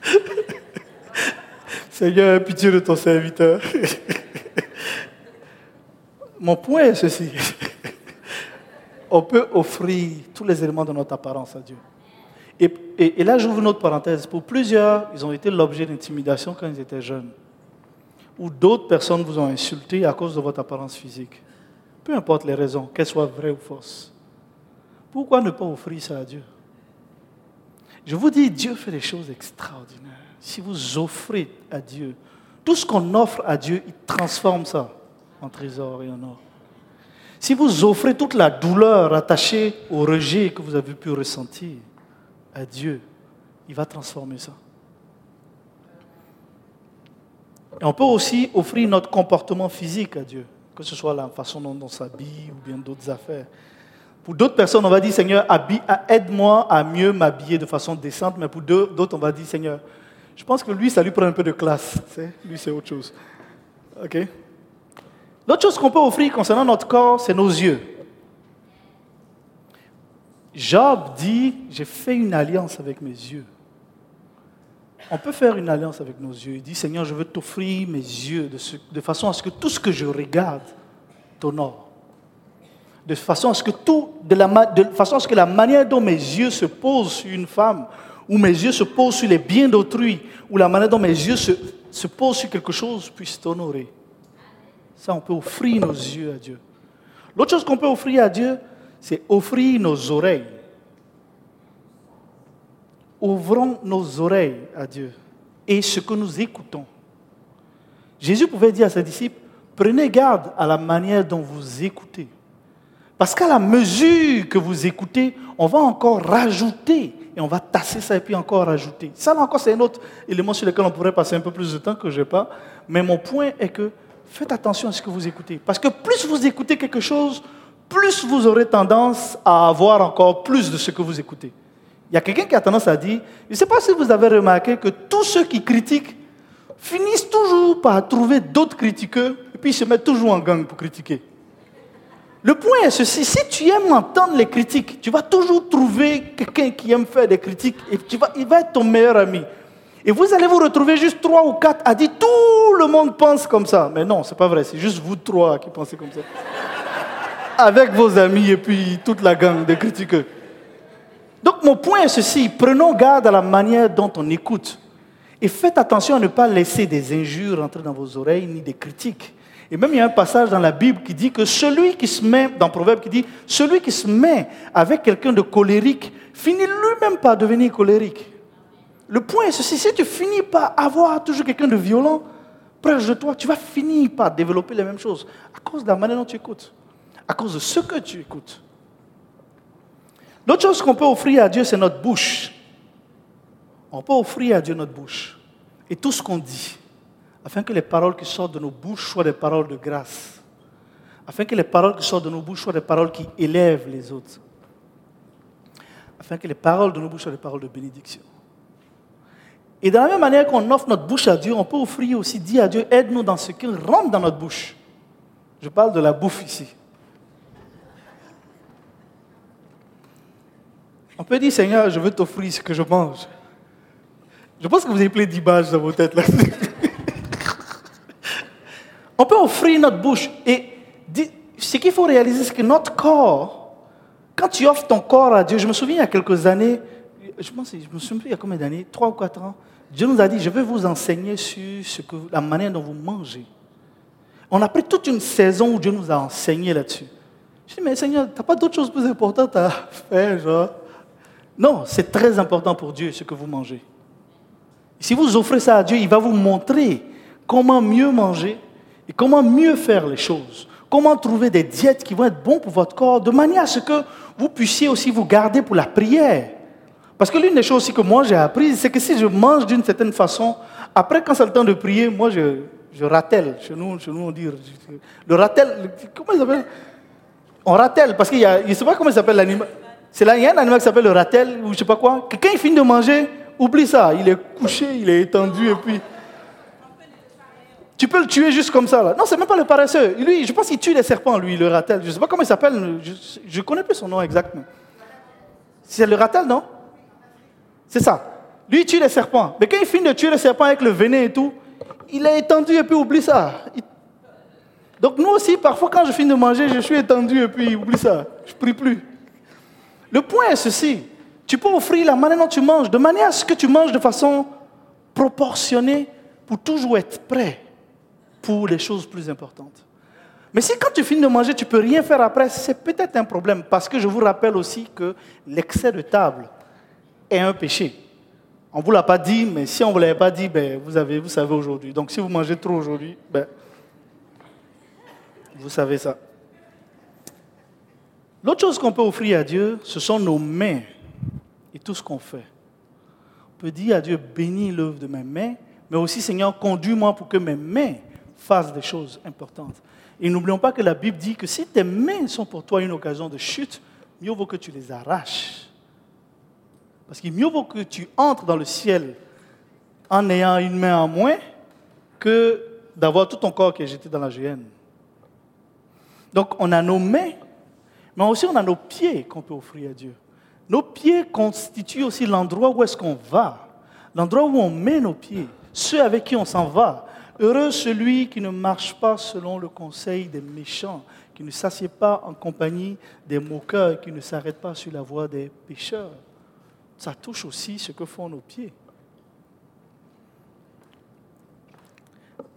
Seigneur, pitié de ton serviteur. Mon point est ceci. On peut offrir tous les éléments de notre apparence à Dieu. Et, là, j'ouvre une autre parenthèse. Pour plusieurs, ils ont été l'objet d'intimidation quand ils étaient jeunes. Ou d'autres personnes vous ont insulté à cause de votre apparence physique. Peu importe les raisons, qu'elles soient vraies ou fausses. Pourquoi ne pas offrir ça à Dieu? Je vous dis, Dieu fait des choses extraordinaires si vous offrez à Dieu, tout ce qu'on offre à Dieu, il transforme ça en trésor et en or. Si vous offrez toute la douleur attachée au rejet que vous avez pu ressentir à Dieu, il va transformer ça. Et on peut aussi offrir notre comportement physique à Dieu, que ce soit la façon dont on s'habille ou bien d'autres affaires. Pour d'autres personnes, on va dire, Seigneur, aide-moi à mieux m'habiller de façon décente, mais pour d'autres, on va dire, Seigneur, je pense que lui, ça lui prend un peu de classe. Lui, c'est autre chose. OK? L'autre chose qu'on peut offrir concernant notre corps, c'est nos yeux. Job dit, j'ai fait une alliance avec mes yeux. On peut faire une alliance avec nos yeux. Il dit, Seigneur, je veux t'offrir mes yeux de, façon à ce que tout ce que je regarde t'honore. De façon à ce que tout, de la, de façon à ce que la manière dont mes yeux se posent sur une femme où mes yeux se posent sur les biens d'autrui, où la manière dont mes yeux se, posent sur quelque chose puisse t'honorer. Ça, on peut offrir nos yeux à Dieu. L'autre chose qu'on peut offrir à Dieu, c'est offrir nos oreilles. Ouvrons nos oreilles à Dieu et ce que nous écoutons. Jésus pouvait dire à ses disciples, prenez garde à la manière dont vous écoutez. Parce qu'à la mesure que vous écoutez, on va encore rajouter et on va tasser ça et puis encore rajouter. Ça, là encore, c'est un autre élément sur lequel on pourrait passer un peu plus de temps que je n'ai pas. Mais mon point est que faites attention à ce que vous écoutez. Parce que plus vous écoutez quelque chose, plus vous aurez tendance à avoir encore plus de ce que vous écoutez. Il y a quelqu'un qui a tendance à dire, je ne sais pas si vous avez remarqué que tous ceux qui critiquent finissent toujours par trouver d'autres critiqueurs et puis se mettent toujours en gang pour critiquer. Le point est ceci, si tu aimes entendre les critiques, tu vas toujours trouver quelqu'un qui aime faire des critiques et tu vas, il va être ton meilleur ami. Et vous allez vous retrouver juste trois ou quatre à dire tout le monde pense comme ça. Mais non, c'est pas vrai, c'est juste vous trois qui pensez comme ça. Avec vos amis et puis toute la gang de critiqueurs. Donc mon point est ceci, prenons garde à la manière dont on écoute. Et faites attention à ne pas laisser des injures entrer dans vos oreilles ni des critiques. Et même il y a un passage dans la Bible qui dit que celui qui se met, dans Proverbe qui dit, celui qui se met avec quelqu'un de colérique finit lui-même par devenir colérique. Le point est ceci, si tu finis par avoir toujours quelqu'un de violent proche de toi, tu vas finir par développer les mêmes choses à cause de la manière dont tu écoutes, à cause de ce que tu écoutes. L'autre chose qu'on peut offrir à Dieu, c'est notre bouche. On peut offrir à Dieu notre bouche et tout ce qu'on dit, afin que les paroles qui sortent de nos bouches soient des paroles de grâce, afin que les paroles qui sortent de nos bouches soient des paroles qui élèvent les autres, afin que les paroles de nos bouches soient des paroles de bénédiction. Et de la même manière qu'on offre notre bouche à Dieu, on peut offrir aussi, dire à Dieu, aide-nous dans ce qui rentre dans notre bouche. Je parle de la bouffe ici. On peut dire, Seigneur, je veux t'offrir ce que je mange. Je pense que vous avez plein d'images dans vos têtes là. On peut offrir notre bouche. Et ce qu'il faut réaliser, c'est que notre corps, quand tu offres ton corps à Dieu, je me souviens il y a quelques années, je pense, je me souviens il y a combien d'années, trois ou quatre ans, Dieu nous a dit, je vais vous enseigner sur la manière dont vous mangez. On a pris toute une saison où Dieu nous a enseigné là-dessus. Je dis, mais Seigneur, tu n'as pas d'autre chose plus importante à faire, genre? Non, c'est très important pour Dieu ce que vous mangez. Si vous offrez ça à Dieu, il va vous montrer comment mieux manger et comment mieux faire les choses. Comment trouver des diètes qui vont être bonnes pour votre corps, de manière à ce que vous puissiez aussi vous garder pour la prière. Parce que l'une des choses aussi que moi j'ai appris, c'est que si je mange d'une certaine façon, après quand c'est le temps de prier, moi je, je ratelle. Chez nous, chez nous on dit le ratel. Comment il s'appelle On ratelle parce qu'il y a, je sais pas comment il s'appelle l'animal. Il y a un animal qui s'appelle le ratel ou je ne sais pas quoi. Quand il finit de manger, Oublie ça, il est couché, il est étendu et puis. Tu peux le tuer juste comme ça. Là. Non, c'est même pas le paresseux. Lui, je pense qu'il tue les serpents, lui, le ratel. Je ne sais pas comment il s'appelle. Je ne connais plus son nom exactement. C'est le ratel, non? C'est ça. Lui, il tue les serpents. Mais quand il finit de tuer les serpents avec le venin et tout, il est étendu et puis oublie ça. Donc nous aussi, parfois, quand je finis de manger, je suis étendu et puis oublie ça. Je prie plus. Le point est ceci. Tu peux offrir la manière dont tu manges, de manière à ce que tu manges de façon proportionnée pour toujours être prêt pour les choses plus importantes. Mais si quand tu finis de manger, tu peux rien faire après, c'est peut-être un problème. Parce que je vous rappelle aussi que l'excès de table est un péché. On ne vous l'a pas dit, mais si on ne vous l'avait pas dit, ben, vous, avez, vous savez aujourd'hui. Donc si vous mangez trop aujourd'hui, ben, vous savez ça. L'autre chose qu'on peut offrir à Dieu, ce sont nos mains et tout ce qu'on fait. On peut dire à Dieu, bénis l'œuvre de mes mains, mais aussi, Seigneur, conduis-moi pour que mes mains fassent des choses importantes. Et n'oublions pas que la Bible dit que si tes mains sont pour toi une occasion de chute, mieux vaut que tu les arraches. Parce qu'il mieux vaut que tu entres dans le ciel en ayant une main en moins que d'avoir tout ton corps qui est jeté dans la géhenne. Donc on a nos mains, mais aussi on a nos pieds qu'on peut offrir à Dieu. Nos pieds constituent aussi l'endroit où est-ce qu'on va, l'endroit où on met nos pieds, ceux avec qui on s'en va. Heureux celui qui ne marche pas selon le conseil des méchants, qui ne s'assied pas en compagnie des moqueurs, qui ne s'arrête pas sur la voie des pécheurs. Ça touche aussi ce que font nos pieds.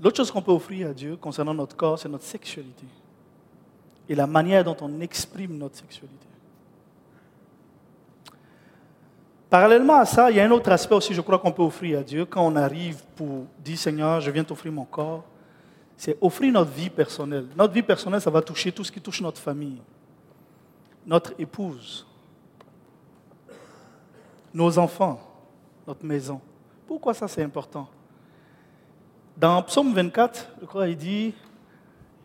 L'autre chose qu'on peut offrir à Dieu concernant notre corps, c'est notre sexualité et la manière dont on exprime notre sexualité. Parallèlement à ça, il y a un autre aspect aussi, je crois, qu'on peut offrir à Dieu quand on arrive pour dire Seigneur, je viens t'offrir mon corps. C'est offrir notre vie personnelle. Notre vie personnelle, ça va toucher tout ce qui touche notre famille, notre épouse, nos enfants, notre maison. Pourquoi ça c'est important? Dans Psaume 24, je crois, il dit,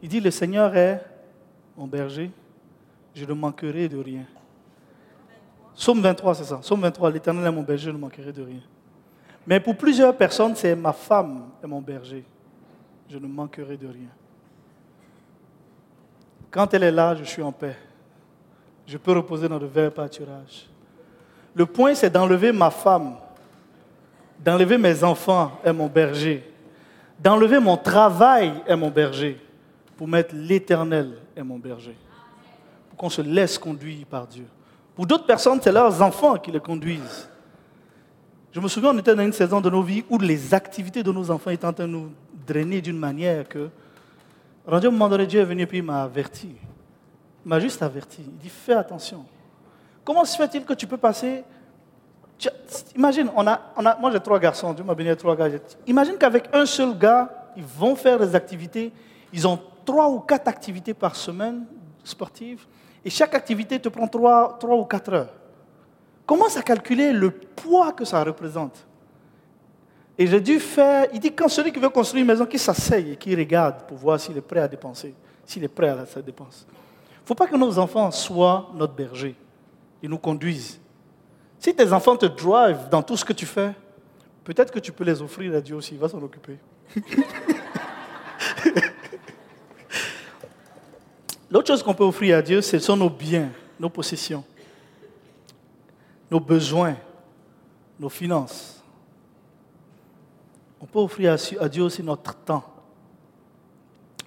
il dit, le Seigneur est mon berger, je ne manquerai de rien. Somme 23, c'est ça. Somme 23, l'éternel est mon berger, je ne manquerai de rien. Mais pour plusieurs personnes, c'est ma femme est mon berger. Je ne manquerai de rien. Quand elle est là, je suis en paix. Je peux reposer dans le vert pâturage. Le point, c'est d'enlever ma femme, d'enlever mes enfants est mon berger, d'enlever mon travail est mon berger, pour mettre l'éternel est mon berger. Pour qu'on se laisse conduire par Dieu. Pour d'autres personnes, c'est leurs enfants qui les conduisent. Je me souviens, on était dans une saison de nos vies où les activités de nos enfants étaient en train de nous drainer d'une manière que Rendu au moment donné, Dieu est venu et puis il m'a averti. Il m'a juste averti. Il dit fais attention. Comment se fait-il que tu peux passer? Imagine, on a, moi j'ai trois garçons, Dieu m'a béni trois gars. Imagine qu'avec un seul gars, ils vont faire des activités. Ils ont trois ou quatre activités par semaine sportives. Et chaque activité te prend trois, ou quatre heures. Comment ça calculer le poids que ça représente? Et j'ai dû faire. Il dit quand celui qui veut construire une maison, qu'il s'asseye et qu'il regarde pour voir s'il est prêt à dépenser, s'il est prêt à sa dépense. Il ne faut pas que nos enfants soient notre berger. Ils nous conduisent. Si tes enfants te drivent dans tout ce que tu fais, peut-être que tu peux les offrir à Dieu aussi, il va s'en occuper. L'autre chose qu'on peut offrir à Dieu, ce sont nos biens, nos possessions, nos besoins, nos finances. On peut offrir à Dieu aussi notre temps,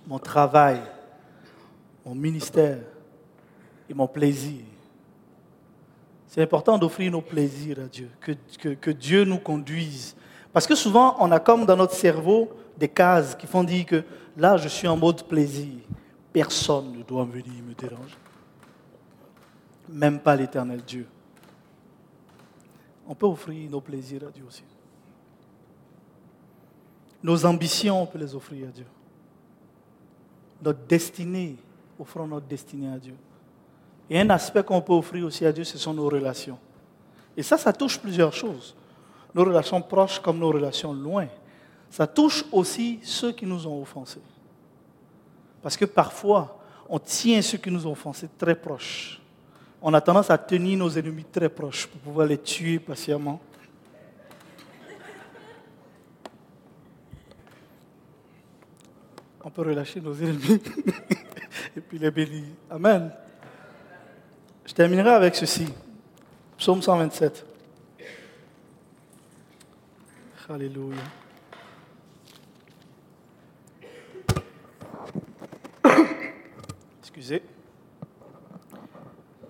mon travail, mon ministère et mon plaisir. C'est important d'offrir nos plaisirs à Dieu, que, que, Dieu nous conduise. Parce que souvent, on a comme dans notre cerveau des cases qui font dire que là, je suis en mode plaisir. Personne ne doit venir me déranger. Même pas l'éternel Dieu. On peut offrir nos plaisirs à Dieu aussi. Nos ambitions, on peut les offrir à Dieu. Notre destinée, offrons notre destinée à Dieu. Et un aspect qu'on peut offrir aussi à Dieu, ce sont nos relations. Et ça, ça touche plusieurs choses. Nos relations proches comme nos relations loin. Ça touche aussi ceux qui nous ont offensés. Parce que parfois, on tient ceux qui nous ont offensés très proches. On a tendance à tenir nos ennemis très proches pour pouvoir les tuer patiemment. On peut relâcher nos ennemis et puis les bénir. Amen. Je terminerai avec ceci. Psaume 127. Alléluia. Excusez.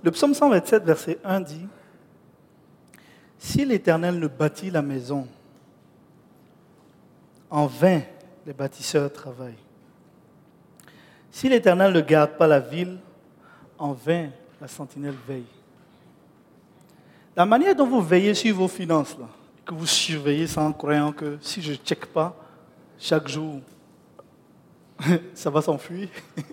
Le psaume 127, verset 1 dit, Si l'Éternel ne bâtit la maison, en vain les bâtisseurs travaillent. Si l'Éternel ne garde pas la ville, en vain la sentinelle veille. La manière dont vous veillez sur vos finances, que vous surveillez sans croyant que si je ne check pas chaque jour, ça va s'enfuir.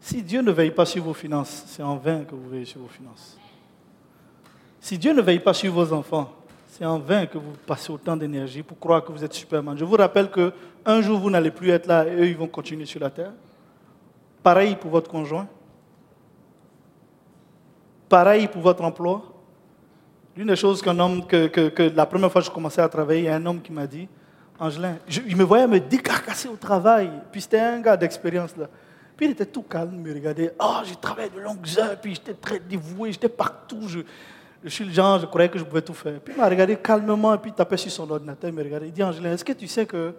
si Dieu ne veille pas sur vos finances, c'est en vain que vous veillez sur vos finances. Si Dieu ne veille pas sur vos enfants, c'est en vain que vous passez autant d'énergie pour croire que vous êtes Superman. Je vous rappelle qu'un jour, vous n'allez plus être là et eux, ils vont continuer sur la terre. Pareil pour votre conjoint. Pareil pour votre emploi. L'une des choses qu'un homme, que, la première fois que je commençais à travailler, il y a un homme qui m'a dit, Angelin, il me voyait me décarcasser au travail. Puis c'était un gars d'expérience là. Puis il était tout calme, il me regardait. Oh, j'ai travaillé de longues heures, puis j'étais très dévoué, j'étais partout. Je, je, suis le genre, je croyais que je pouvais tout faire. Puis il m'a regardé calmement, et puis il tapait sur son ordinateur, il me regardait. Il dit, Angelin, est-ce que tu sais que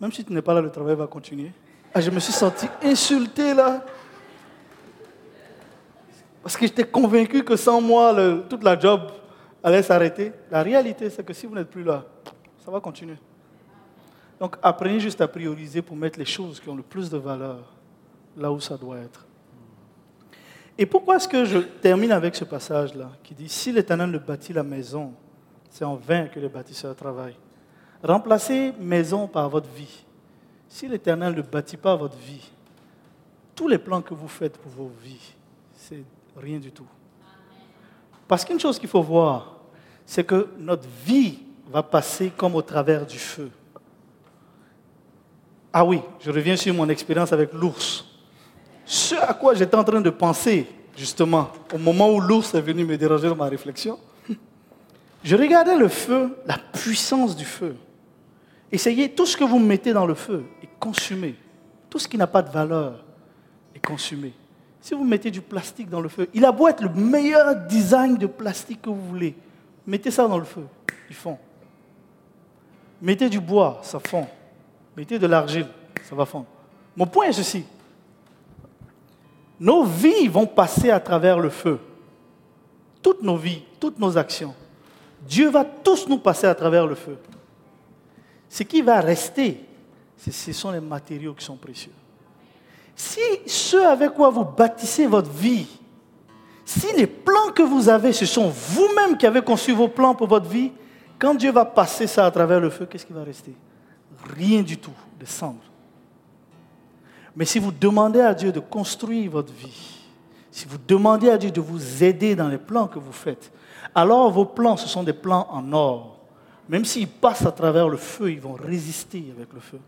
même si tu n'es pas là, le travail va continuer ah, Je me suis senti insulté là. Parce que j'étais convaincu que sans moi, toute la job allait s'arrêter. La réalité, c'est que si vous n'êtes plus là, ça va continuer. Donc apprenez juste à prioriser pour mettre les choses qui ont le plus de valeur là où ça doit être. Et pourquoi est-ce que je termine avec ce passage-là qui dit, si l'Éternel ne bâtit la maison, c'est en vain que les bâtisseurs travaillent. Remplacez maison par votre vie. Si l'Éternel ne bâtit pas votre vie, tous les plans que vous faites pour vos vies, c'est Rien du tout. Parce qu'une chose qu'il faut voir, c'est que notre vie va passer comme au travers du feu. Ah oui, je reviens sur mon expérience avec l'ours. Ce à quoi j'étais en train de penser, justement, au moment où l'ours est venu me déranger dans ma réflexion, je regardais le feu, la puissance du feu. Essayez tout ce que vous mettez dans le feu et consumez. Tout ce qui n'a pas de valeur est consumé. Si vous mettez du plastique dans le feu, il a beau être le meilleur design de plastique que vous voulez, mettez ça dans le feu, il fond. Mettez du bois, ça fond. Mettez de l'argile, ça va fondre. Mon point est ceci. Nos vies vont passer à travers le feu. Toutes nos vies, toutes nos actions. Dieu va tous nous passer à travers le feu. Ce qui va rester, ce sont les matériaux qui sont précieux. Si ce avec quoi vous bâtissez votre vie, si les plans que vous avez, ce sont vous-même qui avez conçu vos plans pour votre vie, quand Dieu va passer ça à travers le feu, qu'est-ce qui va rester? Rien du tout, de cendres. Mais si vous demandez à Dieu de construire votre vie, si vous demandez à Dieu de vous aider dans les plans que vous faites, alors vos plans, ce sont des plans en or. Même s'ils passent à travers le feu, ils vont résister avec le feu.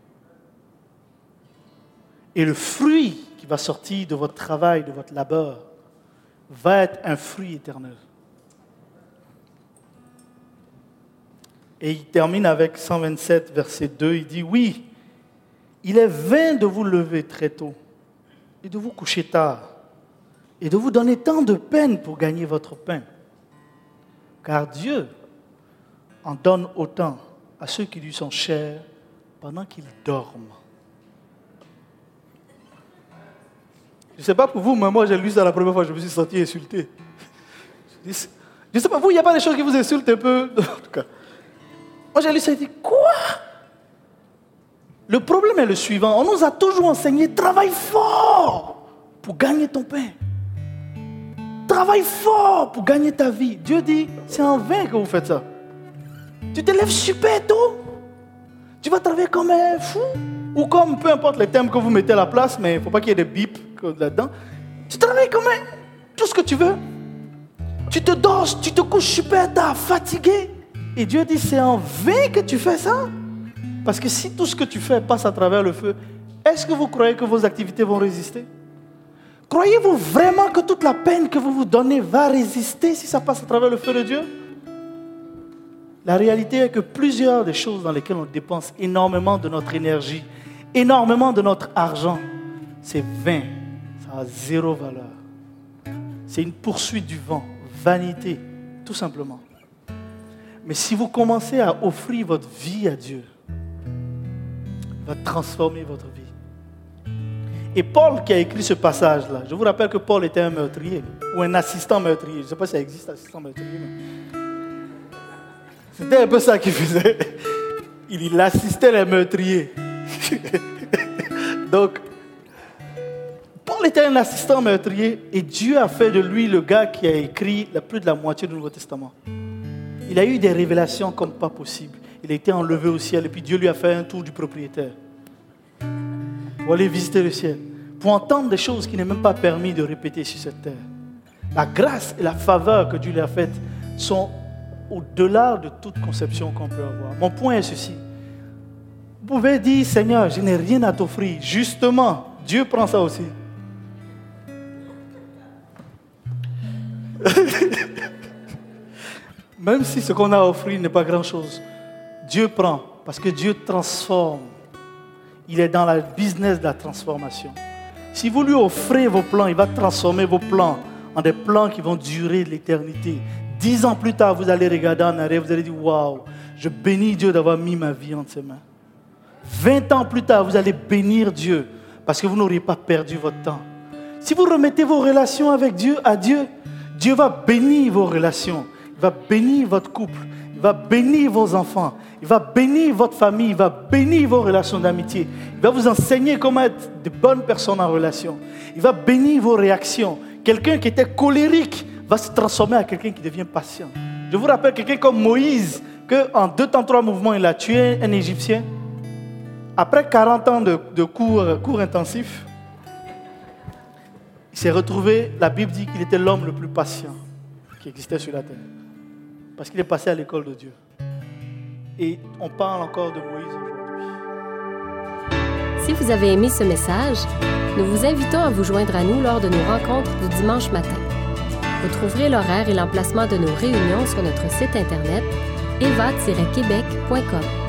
Et le fruit qui va sortir de votre travail, de votre labeur, va être un fruit éternel. Et il termine avec 127, verset 2. Il dit, oui, il est vain de vous lever très tôt et de vous coucher tard et de vous donner tant de peine pour gagner votre pain. Car Dieu en donne autant à ceux qui lui sont chers pendant qu'ils dorment. Je ne sais pas pour vous, mais moi j'ai lu ça la première fois, je me suis senti insulté. Je ne sais pas, vous, il n'y a pas des choses qui vous insultent un peu? En tout cas. Moi j'ai lu ça et dit, quoi? Le problème est le suivant, on nous a toujours enseigné, travaille fort pour gagner ton pain. Travaille fort pour gagner ta vie. Dieu dit, c'est en vain que vous faites ça. Tu te lèves super tôt. Tu vas travailler comme un fou. Ou comme, peu importe les thèmes que vous mettez à la place, mais il ne faut pas qu'il y ait des bips là-dedans. Tu travailles comme un, tout ce que tu veux. Tu te dors, tu te couches super tard, fatigué. Et Dieu dit, c'est en vain que tu fais ça. Parce que si tout ce que tu fais passe à travers le feu, est-ce que vous croyez que vos activités vont résister? Croyez-vous vraiment que toute la peine que vous vous donnez va résister si ça passe à travers le feu de Dieu? La réalité est que plusieurs des choses dans lesquelles on dépense énormément de notre énergie, énormément de notre argent, c'est vain, ça a zéro valeur. C'est une poursuite du vent, vanité, tout simplement. Mais si vous commencez à offrir votre vie à Dieu, il va transformer votre vie. Et Paul qui a écrit ce passage-là, je vous rappelle que Paul était un meurtrier, ou un assistant meurtrier. Je ne sais pas si ça existe, assistant meurtrier, mais c'était un peu ça qu'il faisait. Il assistait les meurtriers. Donc, Paul était un assistant meurtrier et Dieu a fait de lui le gars qui a écrit plus de la moitié du Nouveau Testament. Il a eu des révélations comme pas possible. Il a été enlevé au ciel et puis Dieu lui a fait un tour du propriétaire pour aller visiter le ciel, pour entendre des choses qui n'est même pas permis de répéter sur cette terre. La grâce et la faveur que Dieu lui a faites sont au-delà de toute conception qu'on peut avoir. Mon point est ceci. Pouvez dire, Seigneur, je n'ai rien à t'offrir. Justement, Dieu prend ça aussi. Même si ce qu'on a offert n'est pas grand-chose, Dieu prend parce que Dieu transforme. Il est dans la business de la transformation. Si vous lui offrez vos plans, il va transformer vos plans en des plans qui vont durer l'éternité. Dix ans plus tard, vous allez regarder en arrière, vous allez dire Waouh, je bénis Dieu d'avoir mis ma vie entre ses mains. Vingt ans plus tard, vous allez bénir Dieu parce que vous n'auriez pas perdu votre temps. Si vous remettez vos relations avec Dieu à Dieu, Dieu va bénir vos relations, il va bénir votre couple, il va bénir vos enfants, il va bénir votre famille, il va bénir vos relations d'amitié, il va vous enseigner comment être de bonnes personnes en relation, il va bénir vos réactions. Quelqu'un qui était colérique va se transformer en quelqu'un qui devient patient. Je vous rappelle quelqu'un comme Moïse, que en deux temps, trois mouvements, il a tué un Égyptien. Après 40 ans de, cours, cours intensifs, il s'est retrouvé, la Bible dit qu'il était l'homme le plus patient qui existait sur la terre. Parce qu'il est passé à l'école de Dieu. Et on parle encore de Moïse aujourd'hui. Si vous avez aimé ce message, nous vous invitons à vous joindre à nous lors de nos rencontres du dimanche matin. Vous trouverez l'horaire et l'emplacement de nos réunions sur notre site internet eva-québec.com.